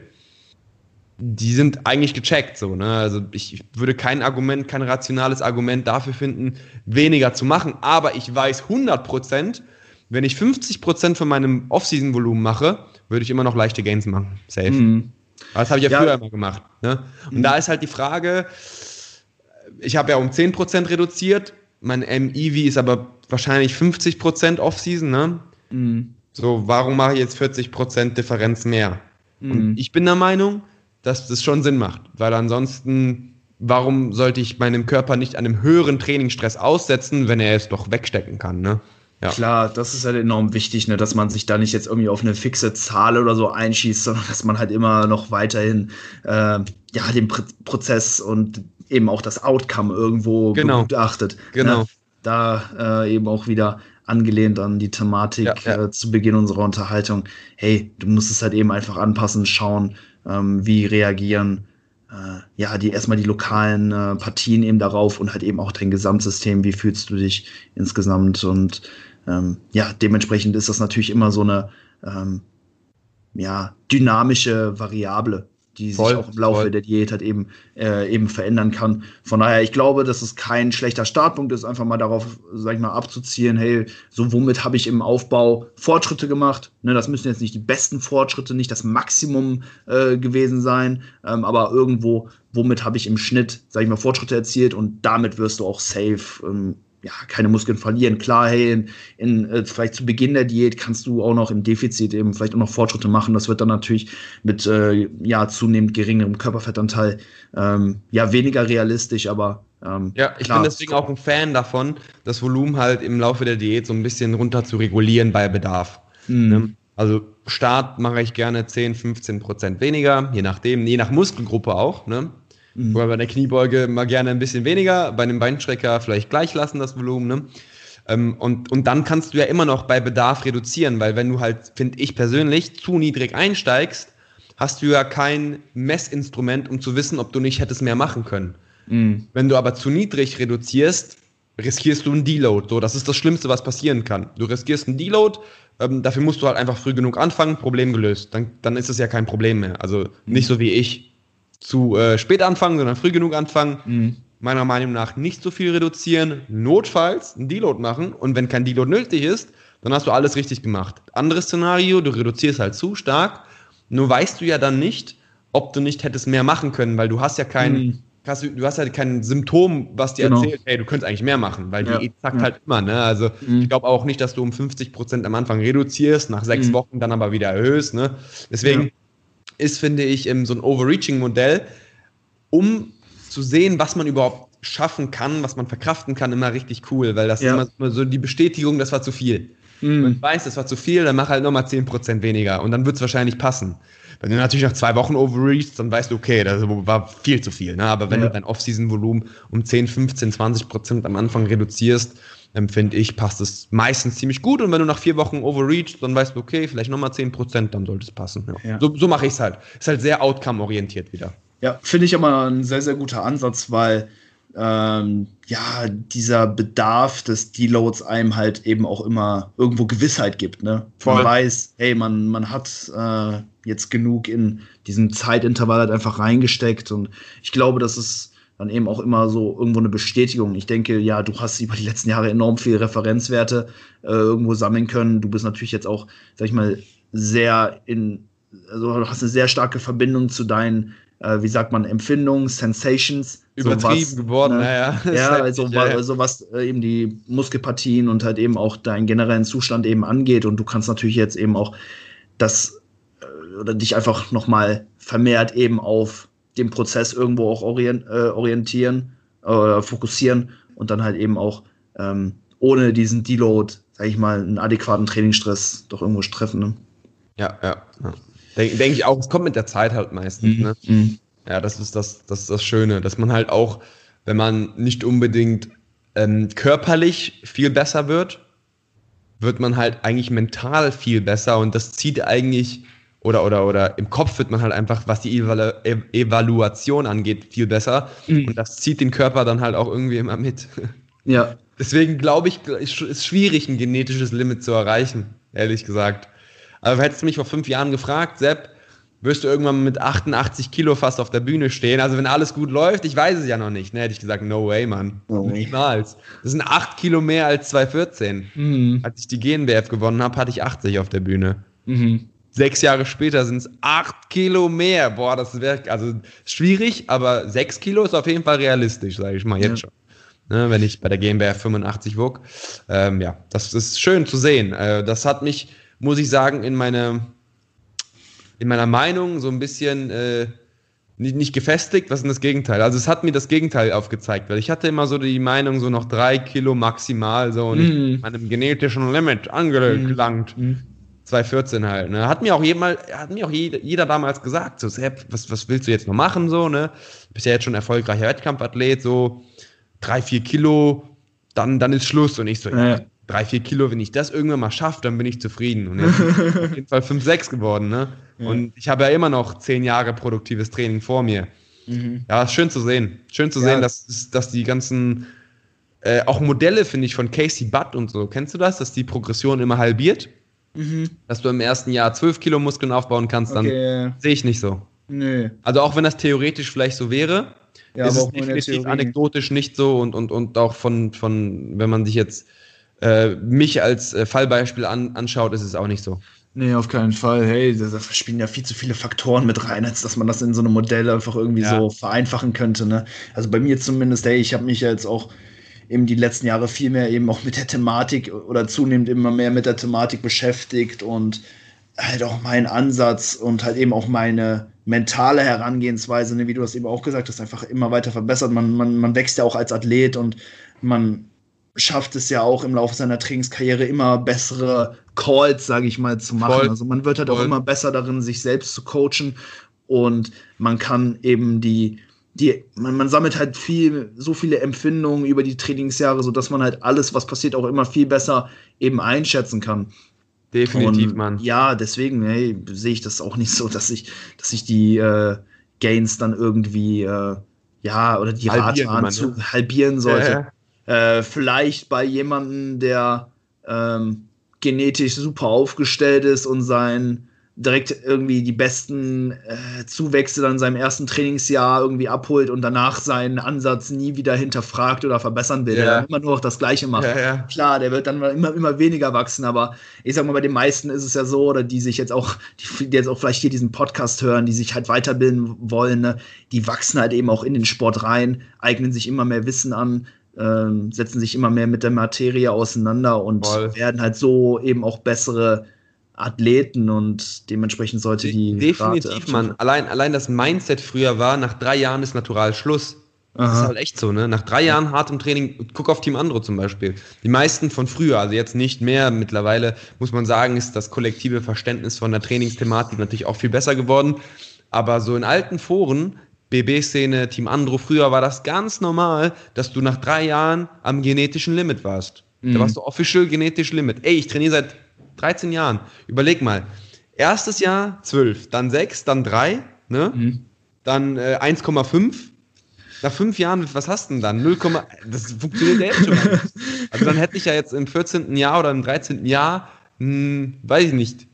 die sind eigentlich gecheckt so. Ne? Also ich würde kein Argument, kein rationales Argument dafür finden, weniger zu machen. Aber ich weiß 100% wenn ich 50% von meinem Off-Season-Volumen mache, würde ich immer noch leichte Gains machen. Safe. Mhm. Das habe ich ja, früher immer gemacht. Ne? Und mhm. da ist halt die Frage, ich habe ja um 10% reduziert, mein MEV ist aber wahrscheinlich 50% Off-Season. Ne? Mhm. So, warum mache ich jetzt 40% Differenz mehr? Mhm. Und ich bin der Meinung, dass das schon Sinn macht, weil ansonsten, warum sollte ich meinem Körper nicht einem höheren Trainingsstress aussetzen, wenn er es doch wegstecken kann? Ne? Ja. Klar, das ist halt enorm wichtig, ne, dass man sich da nicht jetzt irgendwie auf eine fixe Zahl oder so einschießt, sondern dass man halt immer noch weiterhin äh, ja, den Pr Prozess und eben auch das Outcome irgendwo genau. begutachtet. Genau. Ne? Da äh, eben auch wieder angelehnt an die Thematik ja, ja. Äh, zu Beginn unserer Unterhaltung. Hey, du musst es halt eben einfach anpassen, schauen, ähm, wie reagieren ja, die erstmal die lokalen äh, Partien eben darauf und halt eben auch dein Gesamtsystem, wie fühlst du dich insgesamt? Und ähm, ja, dementsprechend ist das natürlich immer so eine ähm, ja, dynamische Variable, die voll, sich auch im Laufe voll. der Diät halt eben, äh, eben verändern kann. Von daher, ich glaube, dass es kein schlechter Startpunkt ist, einfach mal darauf, sag ich mal, abzuzielen, hey, so womit habe ich im Aufbau Fortschritte gemacht. Ne, das müssen jetzt nicht die besten Fortschritte, nicht das Maximum äh, gewesen sein, ähm, aber irgendwo, womit habe ich im Schnitt, sag ich mal, Fortschritte erzielt und damit wirst du auch safe ähm, ja, keine Muskeln verlieren. Klar, hey, in, in äh, vielleicht zu Beginn der Diät kannst du auch noch im Defizit eben vielleicht auch noch Fortschritte machen. Das wird dann natürlich mit äh, ja zunehmend geringerem Körperfettanteil ähm, ja weniger realistisch, aber ähm, ja, ich klar, bin deswegen auch ein Fan davon, das Volumen halt im Laufe der Diät so ein bisschen runter zu regulieren bei Bedarf. Mhm. Ne? Also Start mache ich gerne 10, 15 Prozent weniger, je nachdem, je nach Muskelgruppe auch. Ne? Mhm. Wobei bei der Kniebeuge mal gerne ein bisschen weniger, bei einem Beinstrecker vielleicht gleich lassen, das Volumen. Ne? Ähm, und, und dann kannst du ja immer noch bei Bedarf reduzieren, weil wenn du halt, finde ich persönlich, zu niedrig einsteigst, hast du ja kein Messinstrument, um zu wissen, ob du nicht hättest mehr machen können. Mhm. Wenn du aber zu niedrig reduzierst, riskierst du einen Deload. So, das ist das Schlimmste, was passieren kann. Du riskierst einen Deload, ähm, dafür musst du halt einfach früh genug anfangen, Problem gelöst. Dann, dann ist es ja kein Problem mehr. Also nicht so wie ich zu äh, spät anfangen, sondern früh genug anfangen. Mhm. Meiner Meinung nach nicht so viel reduzieren, notfalls einen Deload machen und wenn kein Deload nötig ist, dann hast du alles richtig gemacht. Anderes Szenario, du reduzierst halt zu stark, nur weißt du ja dann nicht, ob du nicht hättest mehr machen können, weil du hast ja kein, mhm. hast, du, hast ja kein Symptom, was dir genau. erzählt, hey, du könntest eigentlich mehr machen, weil ja. die zackt ja. halt immer, ne? Also mhm. ich glaube auch nicht, dass du um 50 Prozent am Anfang reduzierst, nach sechs mhm. Wochen dann aber wieder erhöhst, ne? Deswegen ja ist, finde ich, so ein Overreaching-Modell, um zu sehen, was man überhaupt schaffen kann, was man verkraften kann, immer richtig cool, weil das ja. ist immer so die Bestätigung, das war zu viel. Mhm. Wenn du weißt, das war zu viel, dann mach halt nochmal 10% weniger und dann wird es wahrscheinlich passen. Wenn du natürlich nach zwei Wochen overreachst, dann weißt du, okay, das war viel zu viel. Ne? Aber wenn ja. du dein Off-Season-Volumen um 10, 15, 20 Prozent am Anfang reduzierst, dann finde ich, passt es meistens ziemlich gut. Und wenn du nach vier Wochen overreachst, dann weißt du, okay, vielleicht nochmal 10 Prozent, dann sollte es passen. Ja. Ja. So, so mache ich es halt. Ist halt sehr outcome-orientiert wieder. Ja, finde ich immer ein sehr, sehr guter Ansatz, weil ähm, ja, dieser Bedarf des Deloads einem halt eben auch immer irgendwo Gewissheit gibt. Ne? Man weiß, hey, man, man hat äh, jetzt genug in diesem Zeitintervall halt einfach reingesteckt und ich glaube, das ist dann eben auch immer so irgendwo eine Bestätigung. Ich denke, ja, du hast über die letzten Jahre enorm viele Referenzwerte äh, irgendwo sammeln können. Du bist natürlich jetzt auch, sag ich mal, sehr in, also du hast eine sehr starke Verbindung zu deinen äh, wie sagt man, Empfindungen, Sensations. Übertrieben so was, geworden, ne? naja. Ja, also, ja, also was äh, eben die Muskelpartien und halt eben auch deinen generellen Zustand eben angeht. Und du kannst natürlich jetzt eben auch das äh, oder dich einfach nochmal vermehrt eben auf den Prozess irgendwo auch orient, äh, orientieren, äh, fokussieren und dann halt eben auch ähm, ohne diesen Deload, sag ich mal, einen adäquaten Trainingsstress doch irgendwo treffen. Ne? Ja, ja. ja. Denke denk ich auch, es kommt mit der Zeit halt meistens. Mhm. Ne? Mhm. Ja, das ist das, das ist das Schöne, dass man halt auch, wenn man nicht unbedingt ähm, körperlich viel besser wird, wird man halt eigentlich mental viel besser und das zieht eigentlich oder, oder, oder im Kopf wird man halt einfach, was die Evalu Evaluation angeht, viel besser. Mhm. Und das zieht den Körper dann halt auch irgendwie immer mit. Ja. Deswegen glaube ich, ist es schwierig, ein genetisches Limit zu erreichen, ehrlich gesagt. Aber hättest du mich vor fünf Jahren gefragt, Sepp, wirst du irgendwann mit 88 Kilo fast auf der Bühne stehen. Also wenn alles gut läuft, ich weiß es ja noch nicht, ne, hätte ich gesagt, no way, Mann. No way. Niemals. Das sind acht Kilo mehr als 214. Mhm. Als ich die GNBF gewonnen habe, hatte ich 80 auf der Bühne. Mhm. Sechs Jahre später sind es acht Kilo mehr. Boah, das wäre also schwierig, aber sechs Kilo ist auf jeden Fall realistisch, sage ich mal jetzt ja. schon. Ne, wenn ich bei der GmbF 85 wog. Ähm, ja, das ist schön zu sehen. Äh, das hat mich, muss ich sagen, in meine in meiner Meinung so ein bisschen äh, nicht, nicht gefestigt. Was ist denn das Gegenteil? Also es hat mir das Gegenteil aufgezeigt, weil ich hatte immer so die Meinung, so noch drei Kilo maximal so und mm. meinem genetischen Limit angelangt. Mm. 2014 halt. Ne? Hat mir auch jemand, hat mir auch jeder, jeder damals gesagt, so, Sepp, was, was willst du jetzt noch machen? So, ne? Bist ja jetzt schon erfolgreicher Wettkampfathlet, so drei, vier Kilo, dann, dann ist Schluss. Und ich so, ja. ja drei, vier Kilo, wenn ich das irgendwann mal schaffe, dann bin ich zufrieden. Und jetzt bin ich auf jeden Fall fünf, sechs geworden, ne? Ja. Und ich habe ja immer noch zehn Jahre produktives Training vor mir. Mhm. Ja, ist schön zu sehen. Schön zu ja. sehen, dass, dass die ganzen äh, auch Modelle, finde ich, von Casey Butt und so. Kennst du das? Dass die Progression immer halbiert? Mhm. Dass du im ersten Jahr 12 Kilo Muskeln aufbauen kannst, dann okay. sehe ich nicht so. Nö. Also auch wenn das theoretisch vielleicht so wäre, ja, ist es definitiv anekdotisch nicht so und, und, und auch von, von, wenn man sich jetzt äh, mich als äh, Fallbeispiel an, anschaut, ist es auch nicht so. Nee, auf keinen Fall. Hey, da, spielen ja viel zu viele Faktoren mit rein, als dass man das in so einem Modell einfach irgendwie ja. so vereinfachen könnte. Ne? Also bei mir zumindest, hey, ich habe mich ja jetzt auch eben die letzten Jahre viel mehr eben auch mit der Thematik oder zunehmend immer mehr mit der Thematik beschäftigt und halt auch meinen Ansatz und halt eben auch meine mentale Herangehensweise, ne, wie du das eben auch gesagt hast, einfach immer weiter verbessert. Man, man, man wächst ja auch als Athlet und man schafft es ja auch im Laufe seiner Trainingskarriere immer bessere Calls, sage ich mal, zu machen. Voll. Also man wird halt Voll. auch immer besser darin, sich selbst zu coachen und man kann eben die die, man, man, sammelt halt viel, so viele Empfindungen über die Trainingsjahre, sodass man halt alles, was passiert, auch immer viel besser eben einschätzen kann. Definitiv, und, Mann. Ja, deswegen hey, sehe ich das auch nicht so, dass ich, dass ich die äh, Gains dann irgendwie, äh, ja, oder die Rate zu ne? halbieren sollte. Äh, vielleicht bei jemandem, der ähm, genetisch super aufgestellt ist und sein direkt irgendwie die besten äh, Zuwächse dann in seinem ersten Trainingsjahr irgendwie abholt und danach seinen Ansatz nie wieder hinterfragt oder verbessern will, der immer nur noch das Gleiche macht. Ja, ja. Klar, der wird dann immer, immer weniger wachsen, aber ich sag mal, bei den meisten ist es ja so, oder die sich jetzt auch, die, die jetzt auch vielleicht hier diesen Podcast hören, die sich halt weiterbilden wollen, ne, die wachsen halt eben auch in den Sport rein, eignen sich immer mehr Wissen an, ähm, setzen sich immer mehr mit der Materie auseinander und Voll. werden halt so eben auch bessere Athleten und dementsprechend sollte die. Definitiv, Mann. Allein, allein das Mindset früher war, nach drei Jahren ist natural Schluss. Aha. Das ist halt echt so, ne? Nach drei Jahren hartem Training, guck auf Team Andro zum Beispiel. Die meisten von früher, also jetzt nicht mehr, mittlerweile muss man sagen, ist das kollektive Verständnis von der Trainingsthematik natürlich auch viel besser geworden. Aber so in alten Foren, BB-Szene, Team Andro, früher war das ganz normal, dass du nach drei Jahren am genetischen Limit warst. Mhm. Da warst du official genetisch Limit. Ey, ich trainiere seit 13 Jahren. Überleg mal. Erstes Jahr 12, dann 6, dann 3, ne? Mhm. Dann äh, 1,5 nach fünf Jahren, was hast du denn dann? 0, das funktioniert ja jetzt schon. Also dann hätte ich ja jetzt im 14. Jahr oder im 13. Jahr, mh, hm, weiß ich nicht,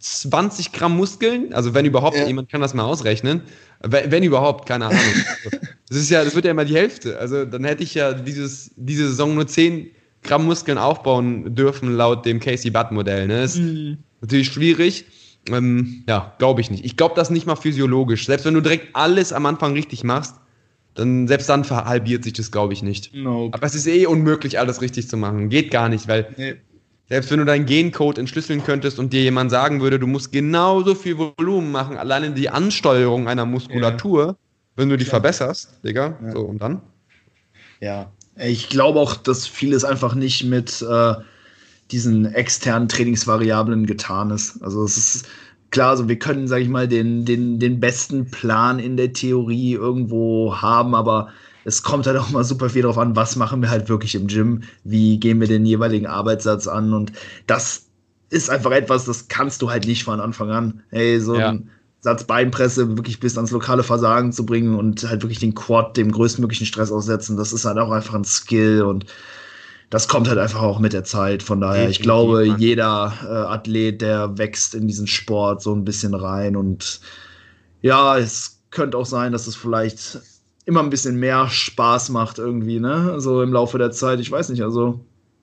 20 Gramm Muskeln, also wenn überhaupt, ja. jemand kann das mal ausrechnen, wenn, wenn, überhaupt, keine Ahnung. Das ist ja, das wird ja immer die Hälfte. Also dann hätte ich ja dieses, diese Saison nur 10 Gramm Muskeln aufbauen dürfen, laut dem Casey Butt Modell. Ne? Ist mhm. natürlich schwierig. Ähm, ja, glaube ich nicht. Ich glaube das nicht mal physiologisch. Selbst wenn du direkt alles am Anfang richtig machst, dann selbst dann verhalbiert sich das, glaube ich, nicht. Nope. Aber es ist eh unmöglich, alles richtig zu machen. Geht gar nicht, weil nee. selbst wenn du deinen Gencode entschlüsseln könntest und dir jemand sagen würde, du musst genauso viel Volumen machen, alleine die Ansteuerung einer Muskulatur, ja. wenn du die Klar. verbesserst, Digga, ja. so und dann. Ja, ich glaube auch, dass vieles einfach nicht mit äh, diesen externen Trainingsvariablen getan ist. Also es ist klar, also wir können, sage ich mal, den, den, den besten Plan in der Theorie irgendwo haben, aber es kommt halt auch mal super viel darauf an, was machen wir halt wirklich im Gym, wie gehen wir den jeweiligen Arbeitssatz an und das ist einfach etwas, das kannst du halt nicht von Anfang an. Hey, so ja. ein Satz Beinpresse wirklich bis ans lokale Versagen zu bringen und halt wirklich den Quad dem größtmöglichen Stress aussetzen, das ist halt auch einfach ein Skill und das kommt halt einfach auch mit der Zeit. Von daher, ich glaube, jeder äh, Athlet, der wächst in diesen Sport so ein bisschen rein. Und ja, es könnte auch sein, dass es vielleicht immer ein bisschen mehr Spaß macht irgendwie, ne? So im Laufe der Zeit. Ich weiß nicht, also,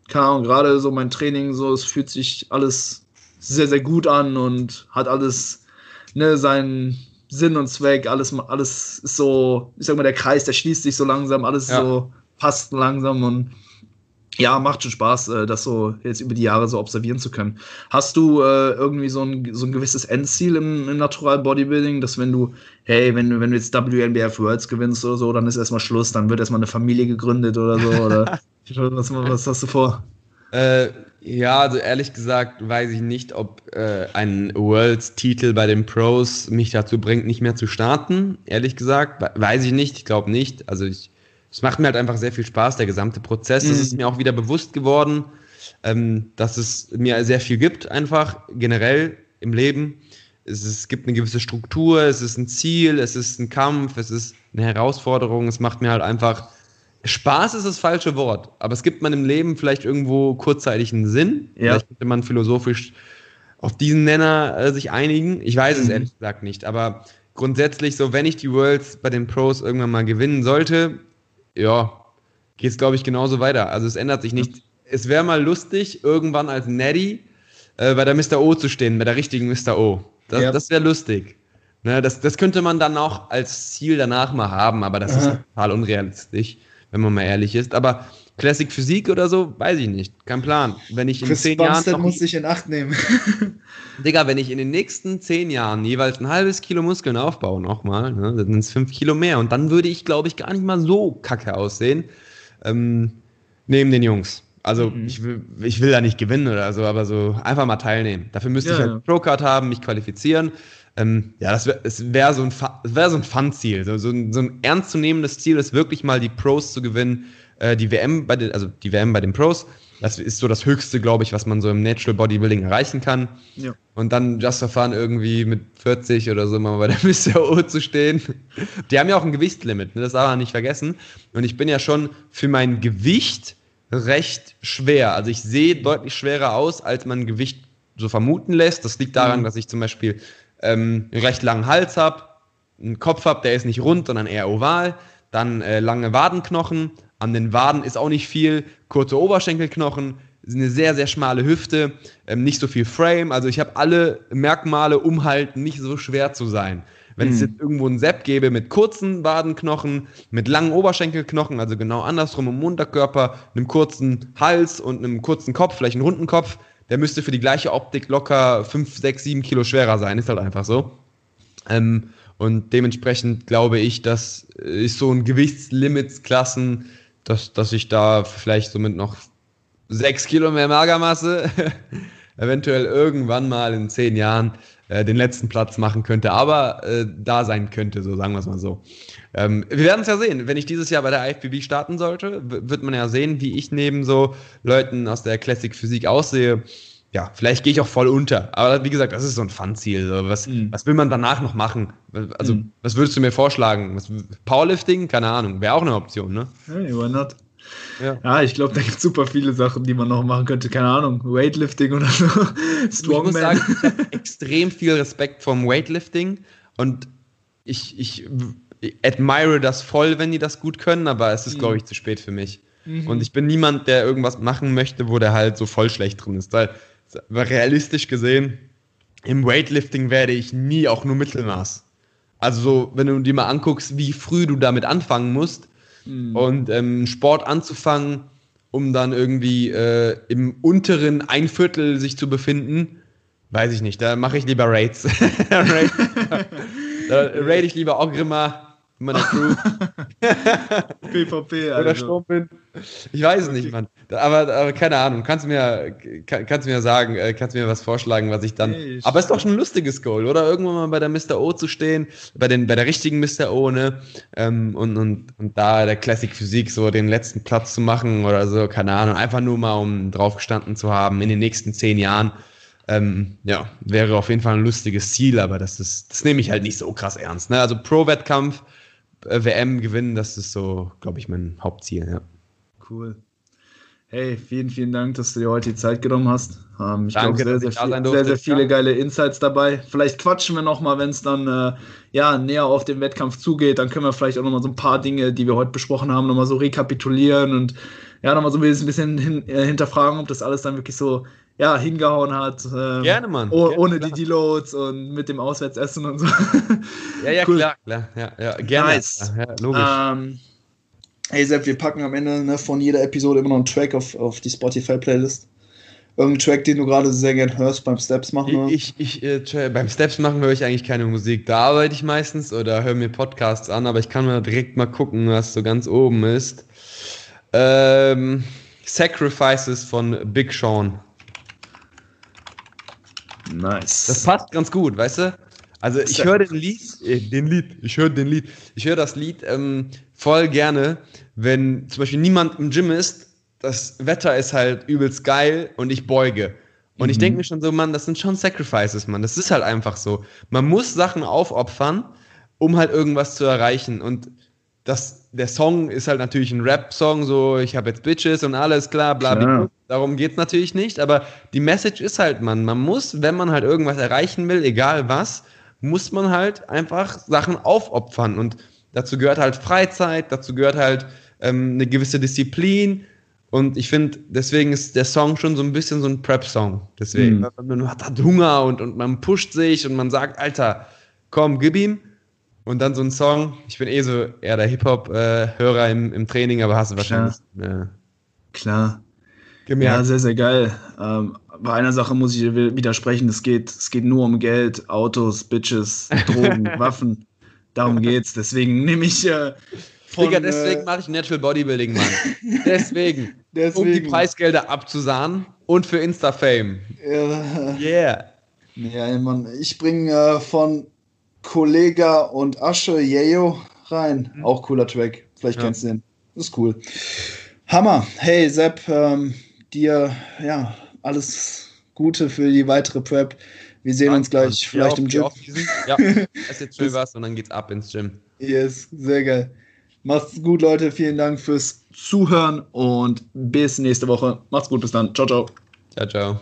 keine Ahnung, gerade so mein Training, so, es fühlt sich alles sehr, sehr gut an und hat alles, ne, seinen Sinn und Zweck, alles, alles ist so, ich sag mal, der Kreis, der schließt sich so langsam, alles ja. so passt langsam und ja, macht schon Spaß, äh, das so jetzt über die Jahre so observieren zu können. Hast du äh, irgendwie so ein, so ein gewisses Endziel im, im Natural Bodybuilding, dass wenn du, hey, wenn, wenn du jetzt WNBF Worlds gewinnst oder so, dann ist erstmal Schluss, dann wird erstmal eine Familie gegründet oder so? Oder was, was hast du vor? Äh, ja, also ehrlich gesagt weiß ich nicht, ob äh, ein Worlds-Titel bei den Pros mich dazu bringt, nicht mehr zu starten. Ehrlich gesagt, weiß ich nicht, ich glaube nicht. Also ich es macht mir halt einfach sehr viel Spaß, der gesamte Prozess. Es mhm. ist mir auch wieder bewusst geworden, ähm, dass es mir sehr viel gibt, einfach generell im Leben. Es, ist, es gibt eine gewisse Struktur, es ist ein Ziel, es ist ein Kampf, es ist eine Herausforderung. Es macht mir halt einfach Spaß ist das falsche Wort, aber es gibt man im Leben vielleicht irgendwo kurzzeitig einen Sinn. Ja. Vielleicht könnte man philosophisch auf diesen Nenner äh, sich einigen. Ich weiß mhm. es ehrlich gesagt nicht, aber grundsätzlich so, wenn ich die Worlds bei den Pros irgendwann mal gewinnen sollte, ja, geht es, glaube ich, genauso weiter. Also es ändert sich nicht. Es wäre mal lustig, irgendwann als Neddy äh, bei der Mr. O zu stehen, bei der richtigen Mr. O. Das, ja. das wäre lustig. Ne, das, das könnte man dann auch als Ziel danach mal haben, aber das Aha. ist total unrealistisch, wenn man mal ehrlich ist. Aber Classic Physik oder so, weiß ich nicht. Kein Plan. Wenn ich in Chris zehn Bumstead Jahren. muss ich in Acht nehmen. Digga, wenn ich in den nächsten zehn Jahren jeweils ein halbes Kilo Muskeln aufbaue, nochmal, ne, dann sind es fünf Kilo mehr. Und dann würde ich, glaube ich, gar nicht mal so kacke aussehen. Ähm, neben den Jungs. Also mhm. ich, will, ich will da nicht gewinnen oder so, aber so einfach mal teilnehmen. Dafür müsste ja, ich halt ja. Pro-Card haben, mich qualifizieren. Ähm, ja, das wäre wär so ein, wär so ein Fun-Ziel. So, so, ein, so ein ernstzunehmendes Ziel ist wirklich mal die Pros zu gewinnen äh, die WM bei den, also die WM bei den Pros. Das ist so das Höchste, glaube ich, was man so im Natural Bodybuilding erreichen kann. Ja. Und dann Just for Fun irgendwie mit 40 oder so mal bei der O zu stehen. Die haben ja auch ein Gewichtslimit, ne? das darf man nicht vergessen. Und ich bin ja schon für mein Gewicht recht schwer. Also ich sehe deutlich schwerer aus, als man Gewicht so vermuten lässt. Das liegt daran, mhm. dass ich zum Beispiel ähm, einen recht langen Hals habe, einen Kopf habe, der ist nicht rund, sondern eher oval, dann äh, lange Wadenknochen, an den Waden ist auch nicht viel. Kurze Oberschenkelknochen, eine sehr, sehr schmale Hüfte, ähm, nicht so viel Frame. Also ich habe alle Merkmale, um halt nicht so schwer zu sein. Wenn es hm. jetzt irgendwo einen Sepp gäbe mit kurzen Wadenknochen, mit langen Oberschenkelknochen, also genau andersrum im Unterkörper, einem kurzen Hals und einem kurzen Kopf, vielleicht einen runden Kopf, der müsste für die gleiche Optik locker 5, 6, 7 Kilo schwerer sein. Ist halt einfach so. Ähm, Und dementsprechend glaube ich, dass ist so ein Gewichtslimitsklassen, dass, dass ich da vielleicht somit noch sechs Kilo mehr Magermasse eventuell irgendwann mal in zehn Jahren äh, den letzten Platz machen könnte, aber äh, da sein könnte, so sagen wir es mal so. Ähm, wir werden es ja sehen. Wenn ich dieses Jahr bei der IFBB starten sollte, wird man ja sehen, wie ich neben so Leuten aus der Classic Physik aussehe. Ja, vielleicht gehe ich auch voll unter. Aber wie gesagt, das ist so ein Fun-Ziel. So. Was, mhm. was will man danach noch machen? Also, mhm. was würdest du mir vorschlagen? Was, Powerlifting? Keine Ahnung. Wäre auch eine Option, ne? Hey, why not? Ja, ja ich glaube, da gibt es super viele Sachen, die man noch machen könnte. Keine Ahnung, Weightlifting oder so. Strongman. Ich muss sagen, ich habe extrem viel Respekt vom Weightlifting und ich, ich admire das voll, wenn die das gut können, aber es ist, mhm. glaube ich, zu spät für mich. Mhm. Und ich bin niemand, der irgendwas machen möchte, wo der halt so voll schlecht drin ist. Weil, realistisch gesehen, im Weightlifting werde ich nie auch nur Mittelmaß. Also, so, wenn du dir mal anguckst, wie früh du damit anfangen musst, Mhm. Und ähm, Sport anzufangen, um dann irgendwie äh, im unteren ein Viertel sich zu befinden, weiß ich nicht. Da mache ich lieber Raids. da raid ich lieber Ogrima in meiner Crew. PvP, also. Oder Sturm bin. Ich weiß es nicht, Mann. Aber, aber keine Ahnung. Kannst du mir, kann, kannst mir sagen, äh, kannst du mir was vorschlagen, was ich dann. Hey, aber ist doch schon ein lustiges Goal, oder? Irgendwann mal bei der Mr. O zu stehen, bei, den, bei der richtigen Mr. O, ne? Ähm, und, und, und da der Classic Physik so den letzten Platz zu machen oder so, keine Ahnung. Einfach nur mal, um draufgestanden zu haben in den nächsten zehn Jahren. Ähm, ja, wäre auf jeden Fall ein lustiges Ziel, aber das ist, das nehme ich halt nicht so krass ernst. Ne? Also Pro-Wettkampf WM gewinnen, das ist so, glaube ich, mein Hauptziel, ja. Cool. Hey, vielen, vielen Dank, dass du dir heute die Zeit genommen hast. Ähm, ich glaube, sehr, sehr, viel, sehr, sehr viele geile Insights dabei. Vielleicht quatschen wir nochmal, wenn es dann äh, ja, näher auf den Wettkampf zugeht. Dann können wir vielleicht auch nochmal so ein paar Dinge, die wir heute besprochen haben, nochmal so rekapitulieren und ja, nochmal so ein bisschen hin, äh, hinterfragen, ob das alles dann wirklich so ja, hingehauen hat. Ähm, Gerne, Mann. Oh, Gerne, ohne klar. die Deloads und mit dem Auswärtsessen und so. ja, ja, cool. klar, klar. Ja, ja. Gerne. Nice. Ja, logisch. Ähm, hey Sepp, wir packen am Ende ne, von jeder Episode immer noch einen Track auf, auf die Spotify-Playlist. Irgendein Track, den du gerade sehr gern hörst beim Steps machen? Oder? Ich, ich, äh, beim Steps machen höre ich eigentlich keine Musik. Da arbeite ich meistens oder höre mir Podcasts an, aber ich kann mal direkt mal gucken, was so ganz oben ist. Ähm, Sacrifices von Big Sean. Nice. Das passt ganz gut, weißt du? Also ich höre den Lied, äh, den Lied, ich höre den Lied, ich höre das Lied ähm, voll gerne, wenn zum Beispiel niemand im Gym ist, das Wetter ist halt übelst geil und ich beuge. Und mhm. ich denke mir schon so, Mann, das sind schon Sacrifices, Mann. Das ist halt einfach so. Man muss Sachen aufopfern, um halt irgendwas zu erreichen. Und das, der Song ist halt natürlich ein Rap-Song, so ich habe jetzt Bitches und alles klar, bla bla. Darum geht es natürlich nicht, aber die Message ist halt, man, man muss, wenn man halt irgendwas erreichen will, egal was, muss man halt einfach Sachen aufopfern. Und dazu gehört halt Freizeit, dazu gehört halt ähm, eine gewisse Disziplin. Und ich finde, deswegen ist der Song schon so ein bisschen so ein Prep-Song. Deswegen, mhm. man hat halt Hunger und, und man pusht sich und man sagt, Alter, komm, gib ihm. Und dann so ein Song. Ich bin eh so eher der Hip-Hop-Hörer im, im Training, aber hast du wahrscheinlich. Klar. Klar. Gemerkt. Ja, sehr, sehr geil. Ähm, bei einer Sache muss ich widersprechen: es geht, es geht nur um Geld, Autos, Bitches, Drogen, Waffen. Darum geht's. Deswegen nehme ich. Äh, von, Digga, deswegen äh, mache ich Natural Bodybuilding, Mann. deswegen, deswegen. Um die Preisgelder abzusahnen und für Insta-Fame. Ja. Yeah. Ja, Mann. Ich bringe äh, von Kollega und Asche, Yeyo rein. Mhm. Auch cooler Track. Vielleicht ja. kennst du den. Das ist cool. Hammer. Hey, Sepp, ähm, dir ja alles Gute für die weitere Prep. Wir sehen Danke. uns gleich vielleicht im Gym. Ja, ess jetzt schön was und dann geht's ab ins Gym. Yes, sehr geil. Macht's gut, Leute. Vielen Dank fürs Zuhören und bis nächste Woche. Macht's gut, bis dann. Ciao, ciao. Ciao, ciao.